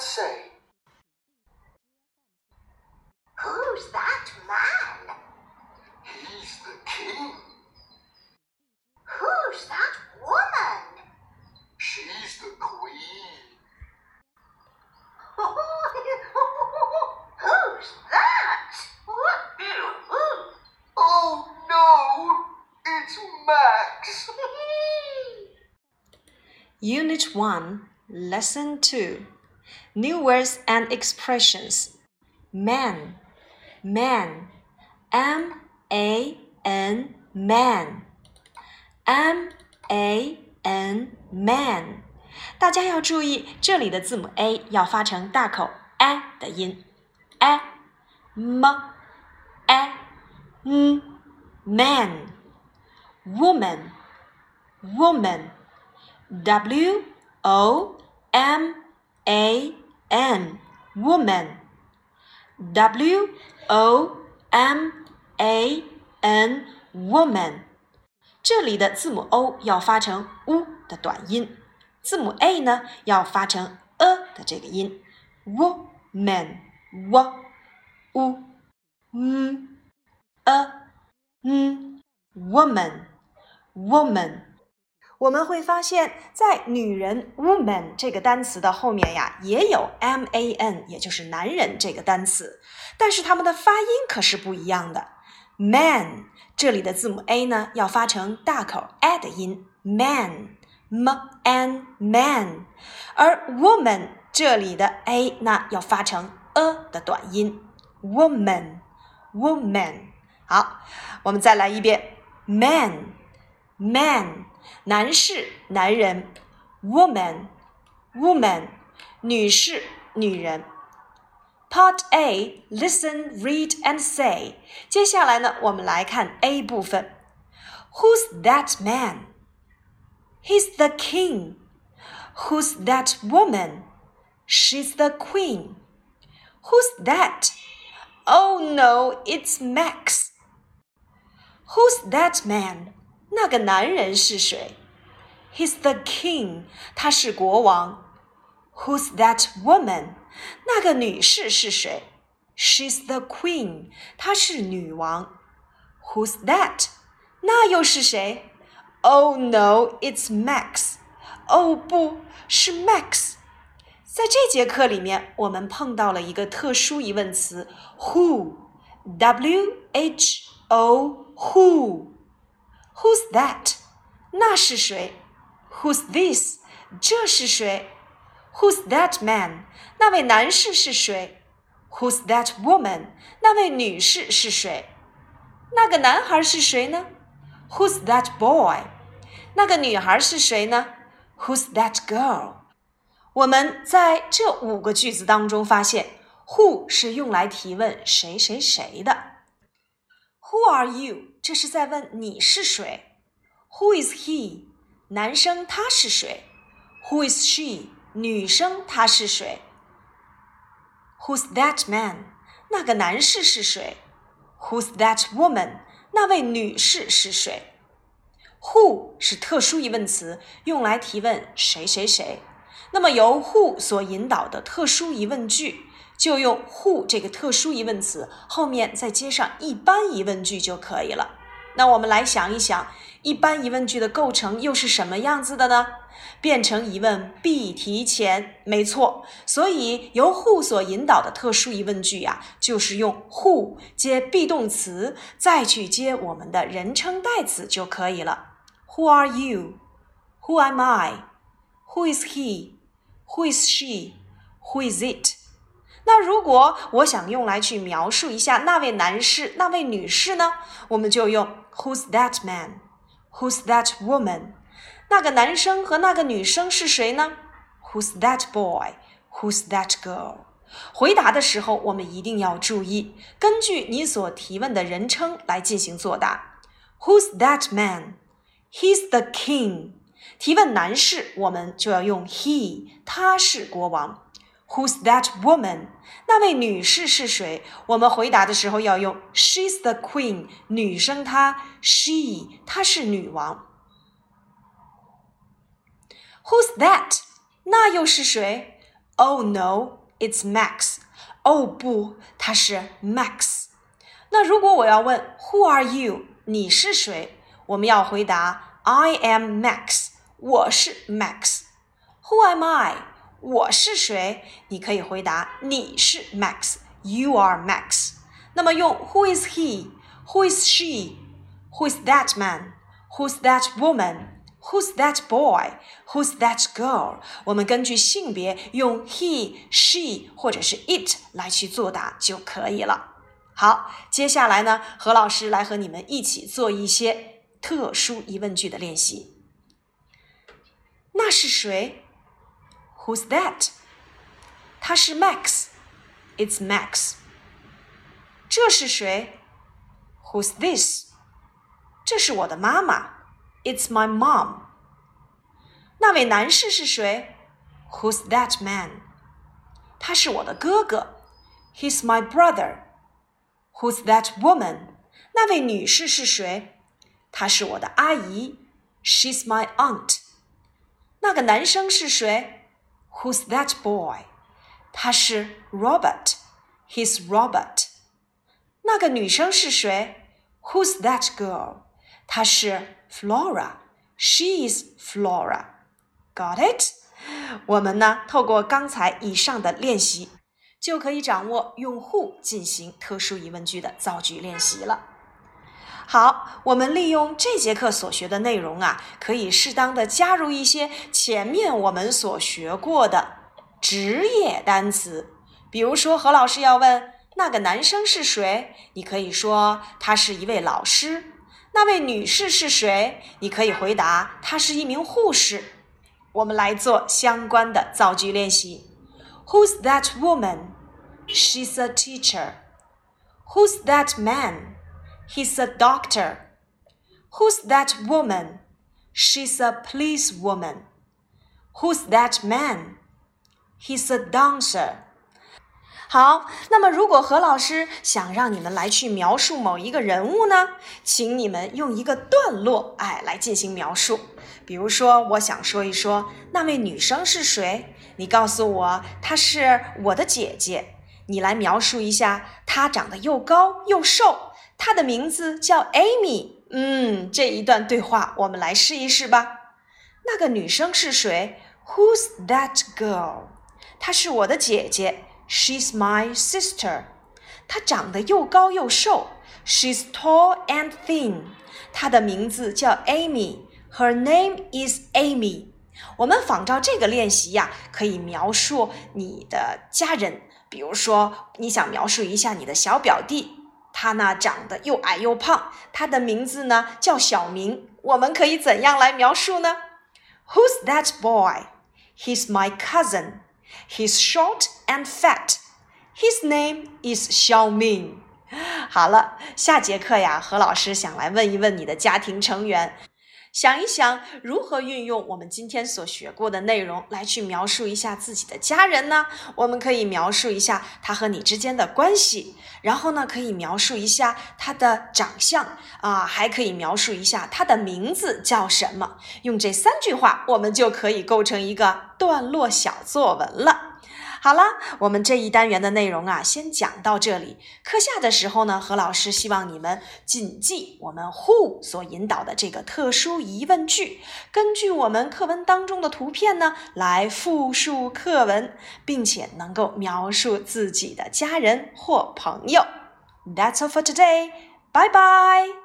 say? Who's that man? He's the king. Who's that woman? She's the queen. Who's that? Oh no! It's Max! Unit 1, Lesson 2 New words and expressions. Man, man, M A N, man, M A N, man。大家要注意，这里的字母 a 要发成大口 a 的音，a m a n man woman woman w o m a n woman w o m a n woman 这里的字母 o 要发成 u 的短音。字母 a 呢要发成 a 的这个音，woman w u m a n woman woman。 我们会发现，在女人 woman 这个单词的后面呀，也有 m a n，也就是男人这个单词，但是它们的发音可是不一样的。man 这里的字母 a 呢要发成大口 a 的音，“man” m a n man，而 woman 这里的 a 那要发成 a 的短音，woman woman。好，我们再来一遍，man man 男士男人，woman woman 女士女人。Part A listen read and say。接下来呢，我们来看 A 部分，Who's that man？He's the king. Who's that woman? She's the queen. Who's that? Oh no, it's Max. Who's that man? 那个男人是谁？He's the king. 他是国王。Who's that woman? 那个女士是谁？She's the queen. 她是女王。Who's that? 那又是谁？Oh no, it's Max. 哦，不是 Max。在这节课里面，我们碰到了一个特殊疑问词 who，w h o who。 Who's that？那是谁？Who's this？这是谁？Who's that man？那位男士是谁？Who's that woman？那位女士是谁？那个男孩是谁呢？Who's that boy？那个女孩是谁呢？Who's that girl？我们在这五个句子当中发现，who 是用来提问谁谁谁的。 Who are you？这是在问你是谁。Who is he？男生他是谁？Who is she？女生她是谁？Who's that man？那个男士是谁？Who's that woman？那位女士是谁？Who 是特殊疑问词，用来提问谁谁谁。那么由 who 所引导的特殊疑问句， 就用 who 这个特殊疑问词后面再接上一般疑问句就可以了。那我们来想一想，一般疑问句的构成又是什么样子的呢？变成疑问必提前，没错。所以由 who 所引导的特殊疑问句呀，就是用 who 接 be 动词，再去接我们的人称代词就可以了。Who are you? Who am I? Who is he? Who is she? Who is it? 那如果我想用来去描述一下那位男士、那位女士呢？我们就用 Who's that man? Who's that woman? 那个男生和那个女生是谁呢？Who's that boy? Who's that girl? 回答的时候，我们一定要注意，根据你所提问的人称来进行作答。Who's that man? He's the king. 提问男士，我们就要用 he，他是国王。Who's that woman？那位女士是谁？我们回答的时候要用 she's the queen，女生她，she 她是女王。Who's that？那又是谁 Oh no, it's Max. 哦不，他是 Max。那如果我要问 Who are you？你是谁？我们要回答 I am Max。我是 Max。Who am I？ 我是谁？你可以回答你是 Max。You are Max。那么用 Who is he？Who is she？Who is that man？Who's that woman？Who's that boy? Who's that girl? 我们根据性别用 he、she 或者是 it 来去作答就可以了。好，接下来呢，何老师来和你们一起做一些特殊疑问句的练习。那是谁 ？Who's that？他是 Max。It's Max。这是谁？Who's this？这是我的妈妈。It's my mom. 那位男士是谁？Who's that man? 他是我的哥哥。He's my brother. Who's that woman? 那位女士是谁？她是我的阿姨。She's my aunt. 那个男生是谁 ？Who's that boy? 他是 Robert. He's Robert. 那个女生是谁？Who's that girl? 她是 Flora. She is Flora. Got it? 我们呢，透过刚才以上的练习，就可以掌握用 who 进行特殊疑问句的造句练习了。 好，我们利用这节课所学的内容啊，可以适当的加入一些前面我们所学过的职业单词。比如说，何老师要问那个男生是谁，你可以说他是一位老师。那位女士是谁？你可以回答，她是一名护士。我们来做相关的造句练习。Who's that woman? She's a teacher. Who's that man? He's a doctor. Who's that woman? She's a policewoman. Who's that man? He's a dancer. 好，那么如果何老师想让你们来去描述某一个人物呢，请你们用一个段落，哎，来进行描述。比如说，我想说一说那位女生是谁，你告诉我她是我的姐姐。你来描述一下，她长得又高又瘦，她的名字叫 Amy。嗯，这一段对话我们来试一试吧。那个女生是谁？Who's that girl？她是我的姐姐。She's my sister. 她长得又高又瘦。She's tall and thin. 她的名字叫 Amy. Her name is Amy. 我们仿照这个练习呀，可以描述你的家人。比如说，你想描述一下你的小表弟，他呢长得又矮又胖，他的名字呢叫小明。我们可以怎样来描述呢？Who's that boy? He's my cousin. He's short and fat. His name is Xiaoming. 好了，下节课呀，何老师想来问一问你的家庭成员，想一想如何运用我们今天所学过的内容来去描述一下自己的家人呢？我们可以描述一下他和你之间的关系，然后呢，可以描述一下他的长相啊，还可以描述一下他的名字叫什么。用这三句话，我们就可以构成一个段落小作文了。好了，我们这一单元的内容啊，先讲到这里。课下的时候呢，何老师希望你们谨记我们 Who 所引导的这个特殊疑问句，根据我们课文当中的图片呢，来复述课文，并且能够描述自己的家人或朋友。That's all for today. Bye bye.